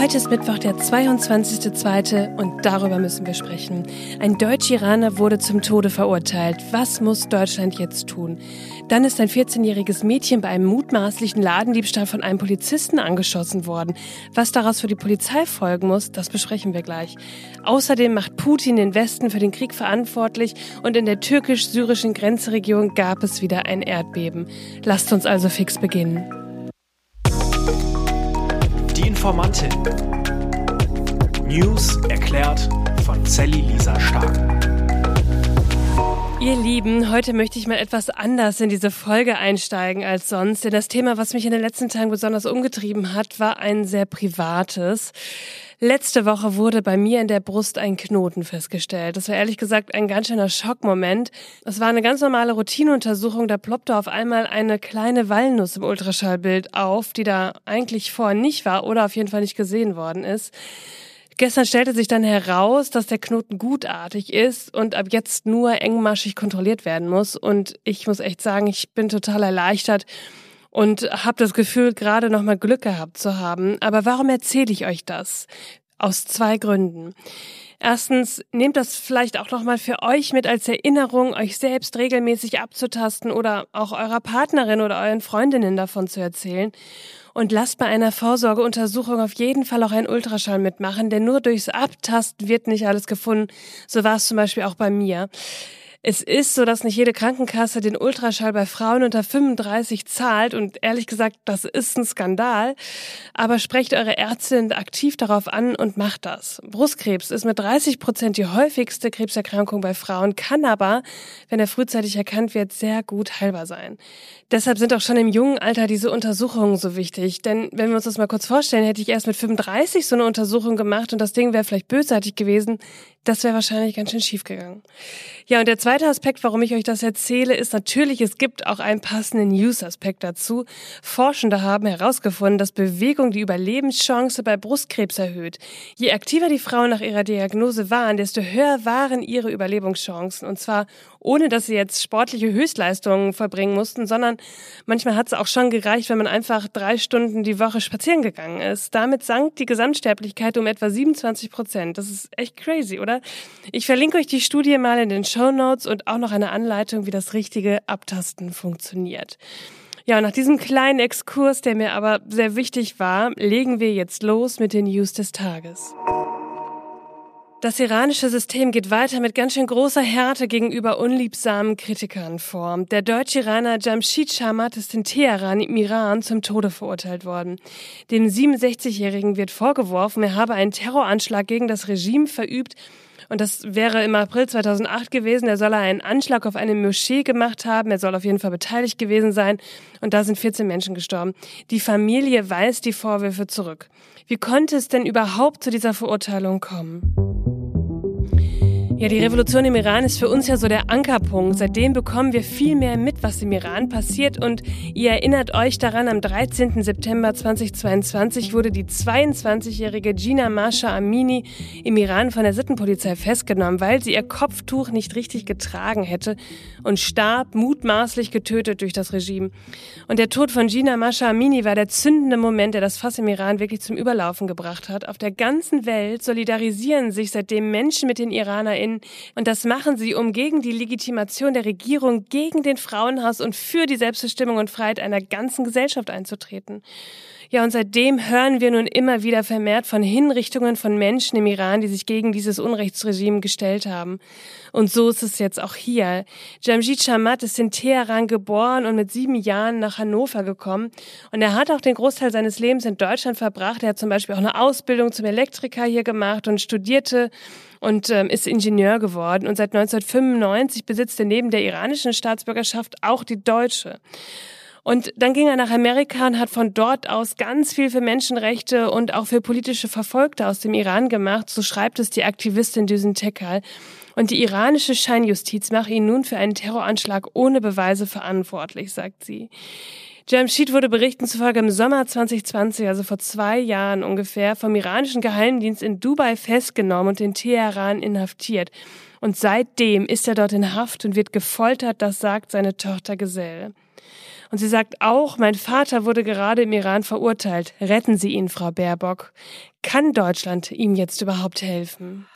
Heute ist Mittwoch, der 22.02. und darüber müssen wir sprechen. Ein Deutsch-Iraner wurde zum Tode verurteilt. Was muss Deutschland jetzt tun? Dann ist ein 14-jähriges Mädchen bei einem mutmaßlichen Ladendiebstahl von einem Polizisten angeschossen worden. Was daraus für die Polizei folgen muss, das besprechen wir gleich. Außerdem macht Putin den Westen für den Krieg verantwortlich und in der türkisch-syrischen Grenzregion gab es wieder ein Erdbeben. Lasst uns also fix beginnen. Informantin. News erklärt von Sally Lisa Stark. Ihr Lieben, heute möchte ich mal etwas anders in diese Folge einsteigen als sonst, denn das Thema, was mich in den letzten Tagen besonders umgetrieben hat, war ein sehr privates. Letzte Woche wurde bei mir in der Brust ein Knoten festgestellt. Das war ehrlich gesagt ein ganz schöner Schockmoment. Es war eine ganz normale Routineuntersuchung, da ploppte auf einmal eine kleine Walnuss im Ultraschallbild auf, die da eigentlich vorher nicht war oder auf jeden Fall nicht gesehen worden ist. Gestern stellte sich dann heraus, dass der Knoten gutartig ist und ab jetzt nur engmaschig kontrolliert werden muss. Und ich muss echt sagen, ich bin total erleichtert und habe das Gefühl, gerade noch mal Glück gehabt zu haben. Aber warum erzähle ich euch das? Aus zwei Gründen. Erstens, nehmt das vielleicht auch noch mal für euch mit als Erinnerung, euch selbst regelmäßig abzutasten oder auch eurer Partnerin oder euren Freundinnen davon zu erzählen. Und lasst bei einer Vorsorgeuntersuchung auf jeden Fall auch einen Ultraschall mitmachen, denn nur durchs Abtasten wird nicht alles gefunden. So war es zum Beispiel auch bei mir. Es ist so, dass nicht jede Krankenkasse den Ultraschall bei Frauen unter 35 zahlt und ehrlich gesagt, das ist ein Skandal. Aber sprecht eure Ärztin aktiv darauf an und macht das. Brustkrebs ist mit 30 Prozent die häufigste Krebserkrankung bei Frauen, kann aber, wenn er frühzeitig erkannt wird, sehr gut heilbar sein. Deshalb sind auch schon im jungen Alter diese Untersuchungen so wichtig. Denn wenn wir uns das mal kurz vorstellen, hätte ich erst mit 35 so eine Untersuchung gemacht und das Ding wäre vielleicht bösartig gewesen, das wäre wahrscheinlich ganz schön schief gegangen. Ja, und der zweite Aspekt, warum ich euch das erzähle, ist natürlich, es gibt auch einen passenden News-Aspekt dazu. Forschende haben herausgefunden, dass Bewegung die Überlebenschance bei Brustkrebs erhöht. Je aktiver die Frauen nach ihrer Diagnose waren, desto höher waren ihre Überlebenschancen. Und zwar ohne, dass sie jetzt sportliche Höchstleistungen vollbringen mussten, sondern manchmal hat es auch schon gereicht, wenn man einfach drei Stunden die Woche spazieren gegangen ist. Damit sank die Gesamtsterblichkeit um etwa 27 Prozent. Das ist echt crazy, oder? Ich verlinke euch die Studie mal in den Show Notes und auch noch eine Anleitung, wie das richtige Abtasten funktioniert. Ja, nach diesem kleinen Exkurs, der mir aber sehr wichtig war, legen wir jetzt los mit den News des Tages. Das iranische System geht weiter mit ganz schön großer Härte gegenüber unliebsamen Kritikern vor. Der deutsche Iraner Jamshid Shamat ist in Teheran im Iran zum Tode verurteilt worden. Dem 67-Jährigen wird vorgeworfen, er habe einen Terroranschlag gegen das Regime verübt und das wäre im April 2008 gewesen. Er soll einen Anschlag auf eine Moschee gemacht haben. Er soll auf jeden Fall beteiligt gewesen sein. Und da sind 14 Menschen gestorben. Die Familie weist die Vorwürfe zurück. Wie konnte es denn überhaupt zu dieser Verurteilung kommen? Ja, die Revolution im Iran ist für uns ja so der Ankerpunkt. Seitdem bekommen wir viel mehr mit, was im Iran passiert. Und ihr erinnert euch daran, am 13. September 2022 wurde die 22-jährige Gina Masha Amini im Iran von der Sittenpolizei festgenommen, weil sie ihr Kopftuch nicht richtig getragen hätte und starb mutmaßlich getötet durch das Regime. Und der Tod von Gina Masha Amini war der zündende Moment, der das Fass im Iran wirklich zum Überlaufen gebracht hat. Auf der ganzen Welt solidarisieren sich seitdem Menschen mit den IranerInnen ein. Und das machen sie, um gegen die Legitimation der Regierung, gegen den Frauenhass und für die Selbstbestimmung und Freiheit einer ganzen Gesellschaft einzutreten. Ja, und seitdem hören wir nun immer wieder vermehrt von Hinrichtungen von Menschen im Iran, die sich gegen dieses Unrechtsregime gestellt haben. Und so ist es jetzt auch hier. Jamjid Shamat ist in Teheran geboren und mit sieben Jahren nach Hannover gekommen. Und er hat auch den Großteil seines Lebens in Deutschland verbracht. Er hat zum Beispiel auch eine Ausbildung zum Elektriker hier gemacht und studierte und ähm, ist Ingenieur geworden. Und seit 1995 besitzt er neben der iranischen Staatsbürgerschaft auch die deutsche. Und dann ging er nach Amerika und hat von dort aus ganz viel für Menschenrechte und auch für politische Verfolgte aus dem Iran gemacht. So schreibt es die Aktivistin Düsen Tekal. Und die iranische Scheinjustiz macht ihn nun für einen Terroranschlag ohne Beweise verantwortlich, sagt sie. Jamshid wurde Berichten zufolge im Sommer 2020, also vor zwei Jahren ungefähr, vom iranischen Geheimdienst in Dubai festgenommen und in Teheran inhaftiert. Und seitdem ist er dort in Haft und wird gefoltert, das sagt seine Tochter Gesell. Und sie sagt auch, mein Vater wurde gerade im Iran verurteilt. Retten Sie ihn, Frau Baerbock. Kann Deutschland ihm jetzt überhaupt helfen?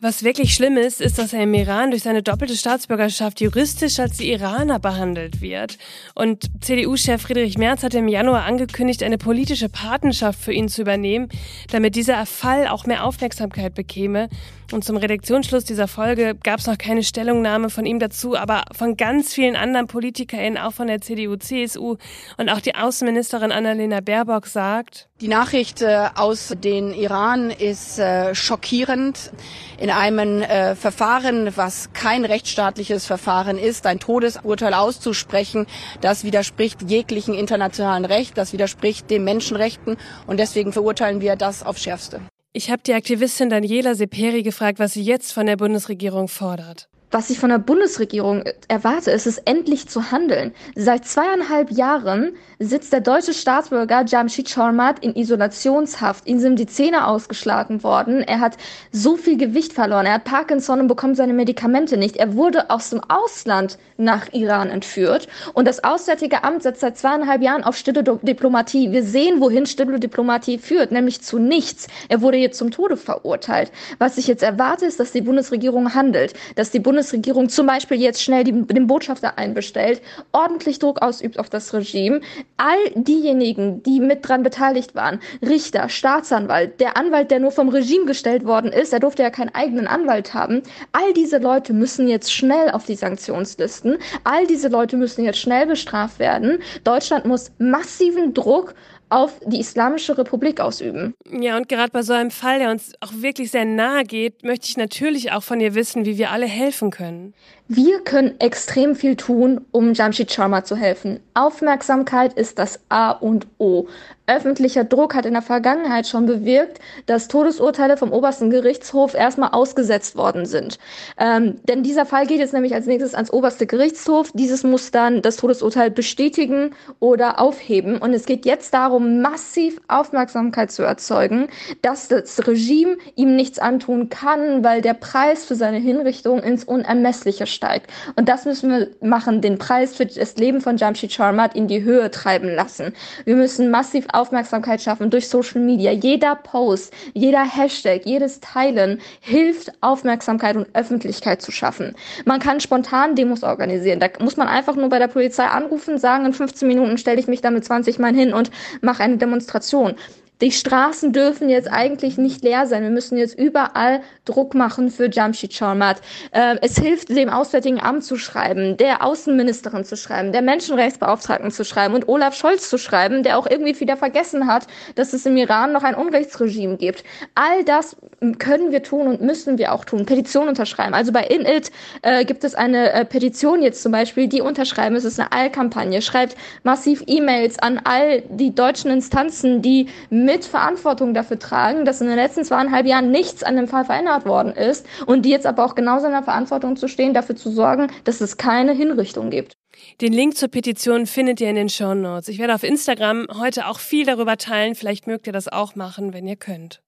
Was wirklich schlimm ist, ist, dass er im Iran durch seine doppelte Staatsbürgerschaft juristisch als Iraner behandelt wird. Und CDU-Chef Friedrich Merz hat im Januar angekündigt, eine politische Patenschaft für ihn zu übernehmen, damit dieser Fall auch mehr Aufmerksamkeit bekäme. Und zum Redaktionsschluss dieser Folge gab es noch keine Stellungnahme von ihm dazu, aber von ganz vielen anderen PolitikerInnen, auch von der CDU, CSU und auch die Außenministerin Annalena Baerbock sagt, die Nachricht äh, aus den Iran ist äh, schockierend. In einem äh, Verfahren, was kein rechtsstaatliches Verfahren ist, ein Todesurteil auszusprechen, das widerspricht jeglichen internationalen Recht, das widerspricht den Menschenrechten und deswegen verurteilen wir das aufs Schärfste. Ich habe die Aktivistin Daniela Seperi gefragt, was sie jetzt von der Bundesregierung fordert was ich von der Bundesregierung erwarte, ist es endlich zu handeln. Seit zweieinhalb Jahren sitzt der deutsche Staatsbürger Jamshid Chormat in Isolationshaft. Ihm sind die Zähne ausgeschlagen worden. Er hat so viel Gewicht verloren. Er hat Parkinson und bekommt seine Medikamente nicht. Er wurde aus dem Ausland nach Iran entführt. Und das Auswärtige Amt setzt seit zweieinhalb Jahren auf stille Diplomatie. Wir sehen, wohin stille Diplomatie führt, nämlich zu nichts. Er wurde jetzt zum Tode verurteilt. Was ich jetzt erwarte, ist, dass die Bundesregierung handelt, dass die Bundes Bundesregierung zum Beispiel jetzt schnell die, den Botschafter einbestellt, ordentlich Druck ausübt auf das Regime. All diejenigen, die mit dran beteiligt waren, Richter, Staatsanwalt, der Anwalt, der nur vom Regime gestellt worden ist, der durfte ja keinen eigenen Anwalt haben, all diese Leute müssen jetzt schnell auf die Sanktionslisten. All diese Leute müssen jetzt schnell bestraft werden. Deutschland muss massiven Druck auf die Islamische Republik ausüben. Ja, und gerade bei so einem Fall, der uns auch wirklich sehr nahe geht, möchte ich natürlich auch von ihr wissen, wie wir alle helfen können. Wir können extrem viel tun, um Jamshid Sharma zu helfen. Aufmerksamkeit ist das A und O. Öffentlicher Druck hat in der Vergangenheit schon bewirkt, dass Todesurteile vom obersten Gerichtshof erstmal ausgesetzt worden sind. Ähm, denn dieser Fall geht jetzt nämlich als nächstes ans oberste Gerichtshof. Dieses muss dann das Todesurteil bestätigen oder aufheben. Und es geht jetzt darum, massiv Aufmerksamkeit zu erzeugen, dass das Regime ihm nichts antun kann, weil der Preis für seine Hinrichtung ins Unermessliche steigt. Und das müssen wir machen, den Preis für das Leben von Jamshid Sharmat in die Höhe treiben lassen. Wir müssen massiv Aufmerksamkeit schaffen durch Social Media. Jeder Post, jeder Hashtag, jedes Teilen hilft, Aufmerksamkeit und Öffentlichkeit zu schaffen. Man kann spontan Demos organisieren. Da muss man einfach nur bei der Polizei anrufen, sagen, in 15 Minuten stelle ich mich da mit 20 Mann hin und mache eine Demonstration. Die Straßen dürfen jetzt eigentlich nicht leer sein. Wir müssen jetzt überall Druck machen für Jamshid Sharmat. Äh, es hilft, dem Auswärtigen Amt zu schreiben, der Außenministerin zu schreiben, der Menschenrechtsbeauftragten zu schreiben und Olaf Scholz zu schreiben, der auch irgendwie wieder vergessen hat, dass es im Iran noch ein Unrechtsregime gibt. All das können wir tun und müssen wir auch tun. Petition unterschreiben. Also bei Init äh, gibt es eine äh, Petition jetzt zum Beispiel, die unterschreiben. Es ist eine Allkampagne. Schreibt massiv E-Mails an all die deutschen Instanzen, die mit Verantwortung dafür tragen, dass in den letzten zweieinhalb Jahren nichts an dem Fall verändert worden ist und die jetzt aber auch genauso in der Verantwortung zu stehen, dafür zu sorgen, dass es keine Hinrichtung gibt. Den Link zur Petition findet ihr in den Show Notes. Ich werde auf Instagram heute auch viel darüber teilen. Vielleicht mögt ihr das auch machen, wenn ihr könnt.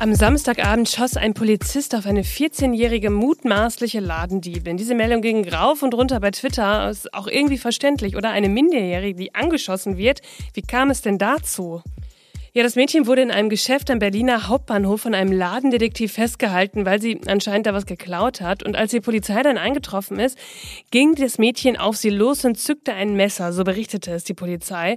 Am Samstagabend schoss ein Polizist auf eine 14-jährige mutmaßliche Ladendiebin. Diese Meldung ging rauf und runter bei Twitter. Ist auch irgendwie verständlich, oder? Eine Minderjährige, die angeschossen wird. Wie kam es denn dazu? Ja, das Mädchen wurde in einem Geschäft am Berliner Hauptbahnhof von einem Ladendetektiv festgehalten, weil sie anscheinend da was geklaut hat. Und als die Polizei dann eingetroffen ist, ging das Mädchen auf sie los und zückte ein Messer, so berichtete es die Polizei.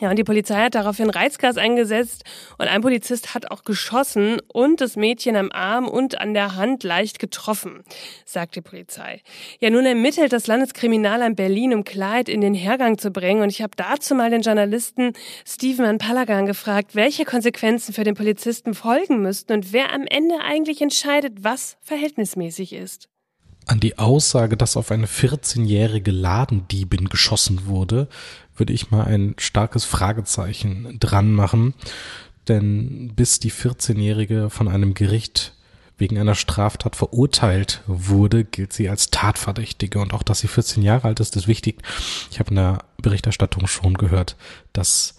Ja, und die Polizei hat daraufhin Reizgas eingesetzt und ein Polizist hat auch geschossen und das Mädchen am Arm und an der Hand leicht getroffen, sagt die Polizei. Ja, nun ermittelt das Landeskriminalamt Berlin, um Klarheit in den Hergang zu bringen. Und ich habe dazu mal den Journalisten Steven Palagan gefragt, welche Konsequenzen für den Polizisten folgen müssten und wer am Ende eigentlich entscheidet, was verhältnismäßig ist an die Aussage, dass auf eine 14-jährige Ladendiebin geschossen wurde, würde ich mal ein starkes Fragezeichen dran machen. Denn bis die 14-jährige von einem Gericht wegen einer Straftat verurteilt wurde, gilt sie als Tatverdächtige. Und auch, dass sie 14 Jahre alt ist, ist wichtig. Ich habe in der Berichterstattung schon gehört, dass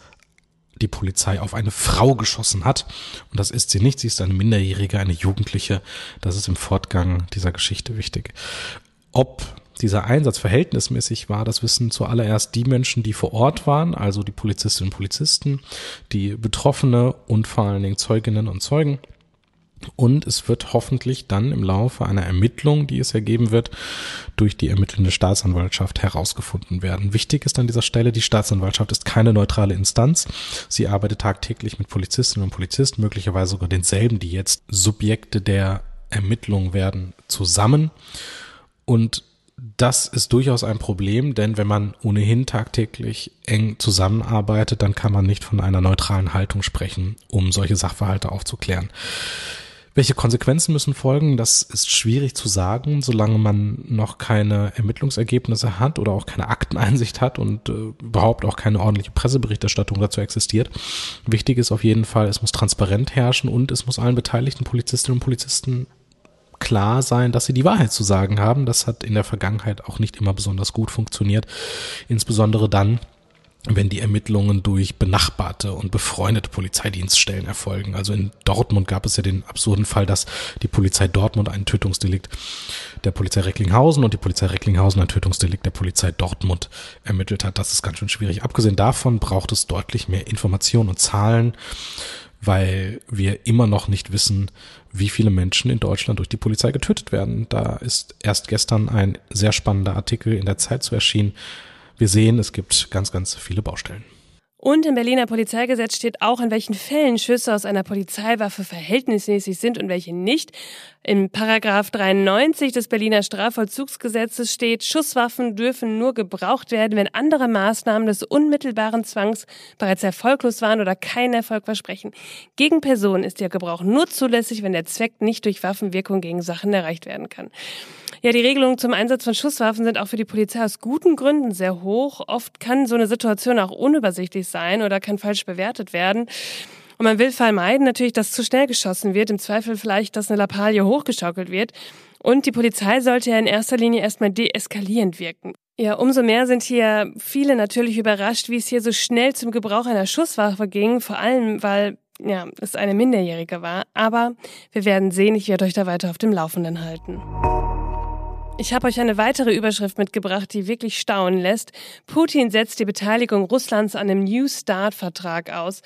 die Polizei auf eine Frau geschossen hat. Und das ist sie nicht. Sie ist eine Minderjährige, eine Jugendliche. Das ist im Fortgang dieser Geschichte wichtig. Ob dieser Einsatz verhältnismäßig war, das wissen zuallererst die Menschen, die vor Ort waren, also die Polizistinnen und Polizisten, die Betroffene und vor allen Dingen Zeuginnen und Zeugen. Und es wird hoffentlich dann im Laufe einer Ermittlung, die es ergeben wird, durch die ermittelnde Staatsanwaltschaft herausgefunden werden. Wichtig ist an dieser Stelle, die Staatsanwaltschaft ist keine neutrale Instanz. Sie arbeitet tagtäglich mit Polizistinnen und Polizisten, möglicherweise sogar denselben, die jetzt Subjekte der Ermittlung werden, zusammen. Und das ist durchaus ein Problem, denn wenn man ohnehin tagtäglich eng zusammenarbeitet, dann kann man nicht von einer neutralen Haltung sprechen, um solche Sachverhalte aufzuklären. Welche Konsequenzen müssen folgen? Das ist schwierig zu sagen, solange man noch keine Ermittlungsergebnisse hat oder auch keine Akteneinsicht hat und äh, überhaupt auch keine ordentliche Presseberichterstattung dazu existiert. Wichtig ist auf jeden Fall, es muss transparent herrschen und es muss allen beteiligten Polizistinnen und Polizisten klar sein, dass sie die Wahrheit zu sagen haben. Das hat in der Vergangenheit auch nicht immer besonders gut funktioniert. Insbesondere dann, wenn die Ermittlungen durch benachbarte und befreundete Polizeidienststellen erfolgen. Also in Dortmund gab es ja den absurden Fall, dass die Polizei Dortmund einen Tötungsdelikt der Polizei Recklinghausen und die Polizei Recklinghausen ein Tötungsdelikt der Polizei Dortmund ermittelt hat. Das ist ganz schön schwierig. Abgesehen davon braucht es deutlich mehr Informationen und Zahlen, weil wir immer noch nicht wissen, wie viele Menschen in Deutschland durch die Polizei getötet werden. Da ist erst gestern ein sehr spannender Artikel in der Zeit zu erschienen, wir sehen, es gibt ganz, ganz viele Baustellen. Und im Berliner Polizeigesetz steht auch, in welchen Fällen Schüsse aus einer Polizeiwaffe verhältnismäßig sind und welche nicht. Im Paragraph 93 des Berliner Strafvollzugsgesetzes steht, Schusswaffen dürfen nur gebraucht werden, wenn andere Maßnahmen des unmittelbaren Zwangs bereits erfolglos waren oder keinen Erfolg versprechen. Gegen Personen ist der Gebrauch nur zulässig, wenn der Zweck nicht durch Waffenwirkung gegen Sachen erreicht werden kann. Ja, die Regelungen zum Einsatz von Schusswaffen sind auch für die Polizei aus guten Gründen sehr hoch. Oft kann so eine Situation auch unübersichtlich sein oder kann falsch bewertet werden. Und man will vermeiden natürlich, dass zu schnell geschossen wird, im Zweifel vielleicht, dass eine Lappalie hochgeschaukelt wird. Und die Polizei sollte ja in erster Linie erstmal deeskalierend wirken. Ja, umso mehr sind hier viele natürlich überrascht, wie es hier so schnell zum Gebrauch einer Schusswaffe ging, vor allem weil ja, es eine Minderjährige war. Aber wir werden sehen, ich werde euch da weiter auf dem Laufenden halten. Ich habe euch eine weitere Überschrift mitgebracht, die wirklich staunen lässt. Putin setzt die Beteiligung Russlands an dem New Start-Vertrag aus.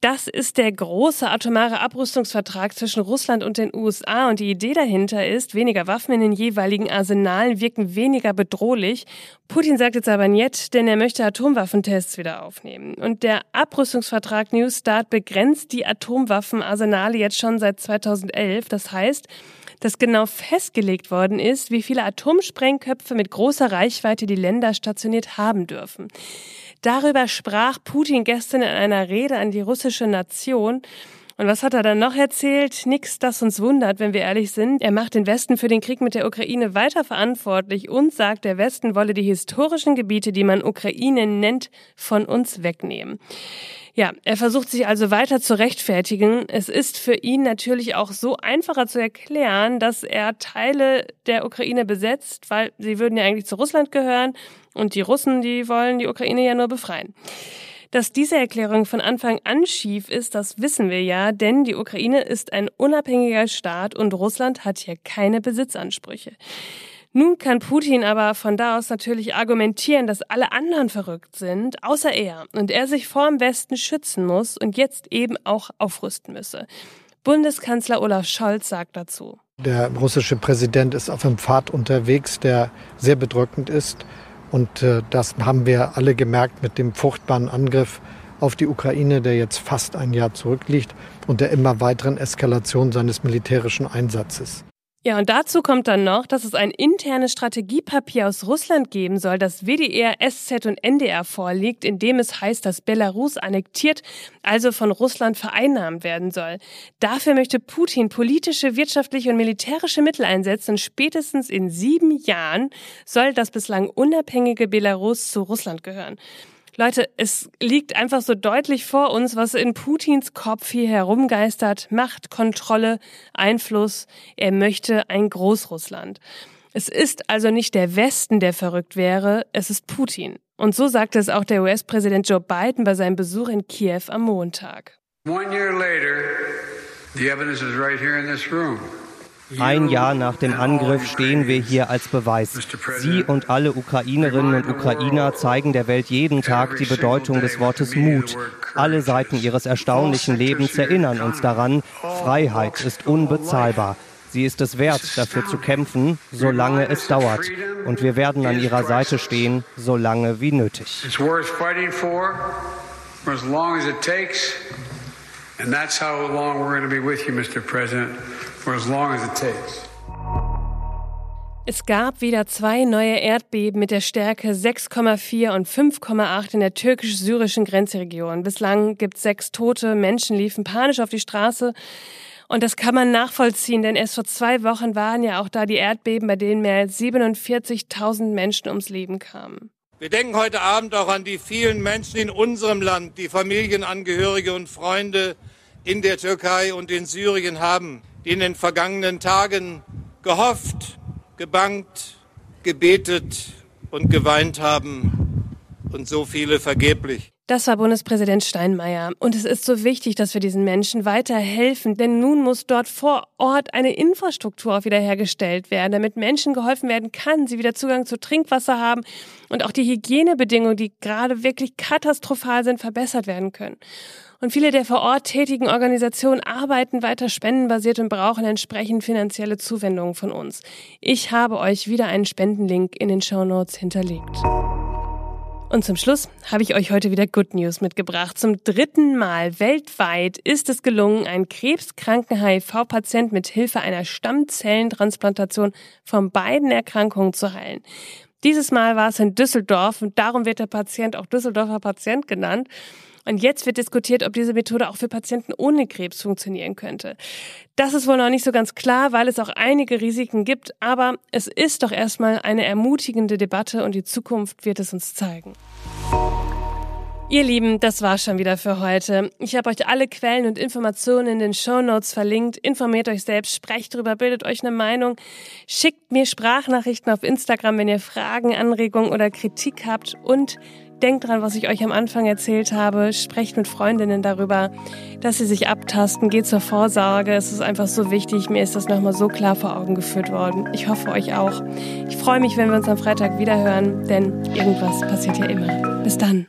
Das ist der große atomare Abrüstungsvertrag zwischen Russland und den USA und die Idee dahinter ist, weniger Waffen in den jeweiligen Arsenalen wirken weniger bedrohlich. Putin sagt jetzt aber nicht, denn er möchte Atomwaffentests wieder aufnehmen. Und der Abrüstungsvertrag New Start begrenzt die Atomwaffenarsenale jetzt schon seit 2011. Das heißt, dass genau festgelegt worden ist, wie viele Atomsprengköpfe mit großer Reichweite die Länder stationiert haben dürfen. Darüber sprach Putin gestern in einer Rede an die russische Nation. Und was hat er dann noch erzählt? Nix, das uns wundert, wenn wir ehrlich sind. Er macht den Westen für den Krieg mit der Ukraine weiter verantwortlich und sagt, der Westen wolle die historischen Gebiete, die man Ukraine nennt, von uns wegnehmen. Ja, er versucht sich also weiter zu rechtfertigen. Es ist für ihn natürlich auch so einfacher zu erklären, dass er Teile der Ukraine besetzt, weil sie würden ja eigentlich zu Russland gehören und die Russen, die wollen die Ukraine ja nur befreien. Dass diese Erklärung von Anfang an schief ist, das wissen wir ja, denn die Ukraine ist ein unabhängiger Staat und Russland hat hier keine Besitzansprüche. Nun kann Putin aber von da aus natürlich argumentieren, dass alle anderen verrückt sind, außer er, und er sich vor dem Westen schützen muss und jetzt eben auch aufrüsten müsse. Bundeskanzler Olaf Scholz sagt dazu. Der russische Präsident ist auf einem Pfad unterwegs, der sehr bedrückend ist. Und äh, das haben wir alle gemerkt mit dem furchtbaren Angriff auf die Ukraine, der jetzt fast ein Jahr zurückliegt und der immer weiteren Eskalation seines militärischen Einsatzes. Ja, und dazu kommt dann noch, dass es ein internes Strategiepapier aus Russland geben soll, das WDR, SZ und NDR vorliegt, in dem es heißt, dass Belarus annektiert, also von Russland vereinnahmt werden soll. Dafür möchte Putin politische, wirtschaftliche und militärische Mittel einsetzen und spätestens in sieben Jahren soll das bislang unabhängige Belarus zu Russland gehören. Leute, es liegt einfach so deutlich vor uns, was in Putins Kopf hier herumgeistert. Macht, Kontrolle, Einfluss. Er möchte ein Großrussland. Es ist also nicht der Westen, der verrückt wäre, es ist Putin. Und so sagte es auch der US-Präsident Joe Biden bei seinem Besuch in Kiew am Montag. One year later, the evidence is right here in this room. Ein Jahr nach dem Angriff stehen wir hier als Beweis. Sie und alle Ukrainerinnen und Ukrainer zeigen der Welt jeden Tag die Bedeutung des Wortes Mut. Alle Seiten ihres erstaunlichen Lebens erinnern uns daran, Freiheit ist unbezahlbar. Sie ist es wert, dafür zu kämpfen, solange es dauert. Und wir werden an ihrer Seite stehen, solange wie nötig. And that's how long we're going to be with you, Mr. President, for as long as it takes. Es gab wieder zwei neue Erdbeben mit der Stärke 6,4 und 5,8 in der türkisch-syrischen Grenzregion. Bislang gibt es sechs Tote, Menschen liefen panisch auf die Straße. Und das kann man nachvollziehen, denn erst vor zwei Wochen waren ja auch da die Erdbeben, bei denen mehr als 47.000 Menschen ums Leben kamen. Wir denken heute Abend auch an die vielen Menschen in unserem Land, die Familienangehörige und Freunde in der Türkei und in Syrien haben, in den vergangenen Tagen gehofft, gebangt, gebetet und geweint haben und so viele vergeblich. Das war Bundespräsident Steinmeier. Und es ist so wichtig, dass wir diesen Menschen weiterhelfen, denn nun muss dort vor Ort eine Infrastruktur auch wiederhergestellt werden, damit Menschen geholfen werden kann, sie wieder Zugang zu Trinkwasser haben und auch die Hygienebedingungen, die gerade wirklich katastrophal sind, verbessert werden können. Und viele der vor Ort tätigen Organisationen arbeiten weiter spendenbasiert und brauchen entsprechend finanzielle Zuwendungen von uns. Ich habe euch wieder einen Spendenlink in den Show Notes hinterlegt. Und zum Schluss habe ich euch heute wieder Good News mitgebracht. Zum dritten Mal weltweit ist es gelungen, einen krebskranken HIV-Patient mit Hilfe einer Stammzellentransplantation von beiden Erkrankungen zu heilen. Dieses Mal war es in Düsseldorf und darum wird der Patient auch Düsseldorfer Patient genannt. Und jetzt wird diskutiert, ob diese Methode auch für Patienten ohne Krebs funktionieren könnte. Das ist wohl noch nicht so ganz klar, weil es auch einige Risiken gibt, aber es ist doch erstmal eine ermutigende Debatte und die Zukunft wird es uns zeigen. Ihr Lieben, das war schon wieder für heute. Ich habe euch alle Quellen und Informationen in den Show Notes verlinkt. Informiert euch selbst, sprecht drüber, bildet euch eine Meinung. Schickt mir Sprachnachrichten auf Instagram, wenn ihr Fragen, Anregungen oder Kritik habt. Und Denkt dran, was ich euch am Anfang erzählt habe. Sprecht mit Freundinnen darüber, dass sie sich abtasten. Geht zur Vorsorge. Es ist einfach so wichtig. Mir ist das nochmal so klar vor Augen geführt worden. Ich hoffe euch auch. Ich freue mich, wenn wir uns am Freitag wiederhören, denn irgendwas passiert ja immer. Bis dann.